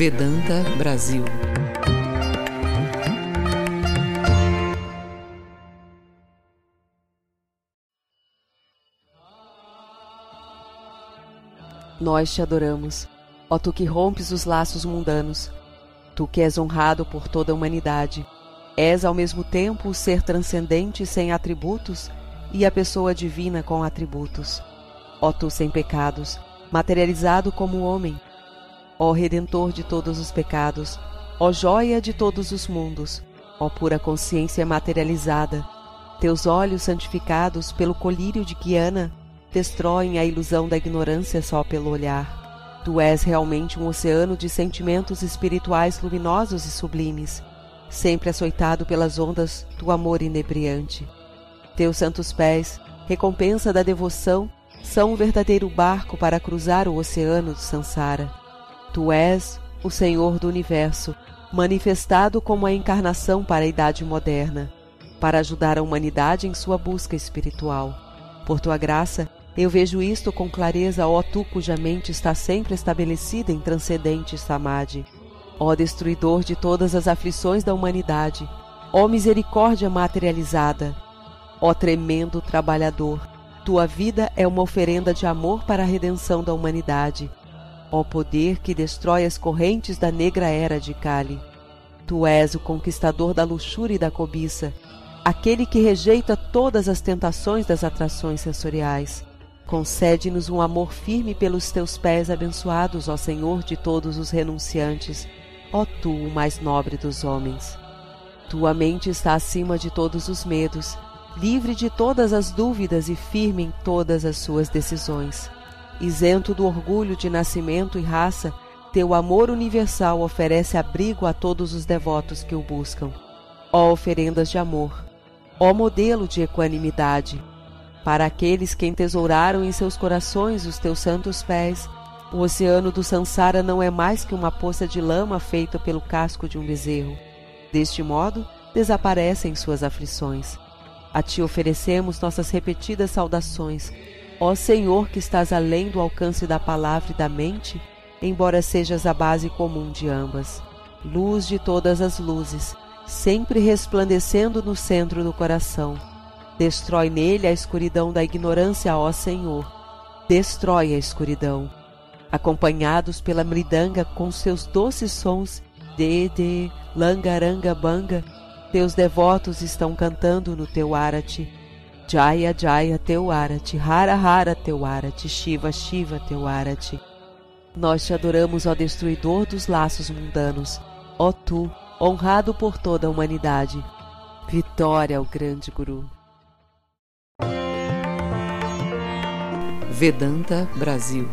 Vedanta Brasil. Nós te adoramos, ó tu que rompes os laços mundanos, tu que és honrado por toda a humanidade. És ao mesmo tempo o ser transcendente sem atributos e a pessoa divina com atributos. Ó tu sem pecados, materializado como homem, ó Redentor de todos os pecados, ó joia de todos os mundos, ó pura consciência materializada, teus olhos santificados pelo colírio de Guiana destroem a ilusão da ignorância só pelo olhar. Tu és realmente um oceano de sentimentos espirituais luminosos e sublimes, sempre açoitado pelas ondas do amor inebriante. Teus santos pés, recompensa da devoção, são um verdadeiro barco para cruzar o oceano de Sansara. Tu és o Senhor do universo, manifestado como a encarnação para a idade moderna, para ajudar a humanidade em sua busca espiritual. Por tua graça, eu vejo isto com clareza, ó tu cuja mente está sempre estabelecida em transcendente samadhi. Ó destruidor de todas as aflições da humanidade, ó misericórdia materializada, ó tremendo trabalhador, tua vida é uma oferenda de amor para a redenção da humanidade. Ó poder que destrói as correntes da negra era de Kali. Tu és o conquistador da luxúria e da cobiça, aquele que rejeita todas as tentações das atrações sensoriais. Concede-nos um amor firme pelos teus pés abençoados, ó Senhor de todos os renunciantes, ó tu, o mais nobre dos homens. Tua mente está acima de todos os medos, livre de todas as dúvidas e firme em todas as suas decisões. Isento do orgulho de nascimento e raça, teu amor universal oferece abrigo a todos os devotos que o buscam. Ó oferendas de amor, ó modelo de equanimidade, para aqueles que entesouraram em seus corações os teus santos pés, o oceano do Sansara não é mais que uma poça de lama feita pelo casco de um bezerro. Deste modo, desaparecem suas aflições. A ti oferecemos nossas repetidas saudações, ó Senhor que estás além do alcance da palavra e da mente, embora sejas a base comum de ambas. Luz de todas as luzes, sempre resplandecendo no centro do coração. Destrói nele a escuridão da ignorância, ó Senhor. Destrói a escuridão. Acompanhados pela mridanga com seus doces sons, de, de, langaranga, banga, teus devotos estão cantando no teu arati. Jaya, Jaya, teu arati. Hara, Hara, teu arati. Shiva, Shiva, teu arati. Nós te adoramos, ó destruidor dos laços mundanos. Ó tu, honrado por toda a humanidade. Vitória ao grande Guru. Vedanta Brasil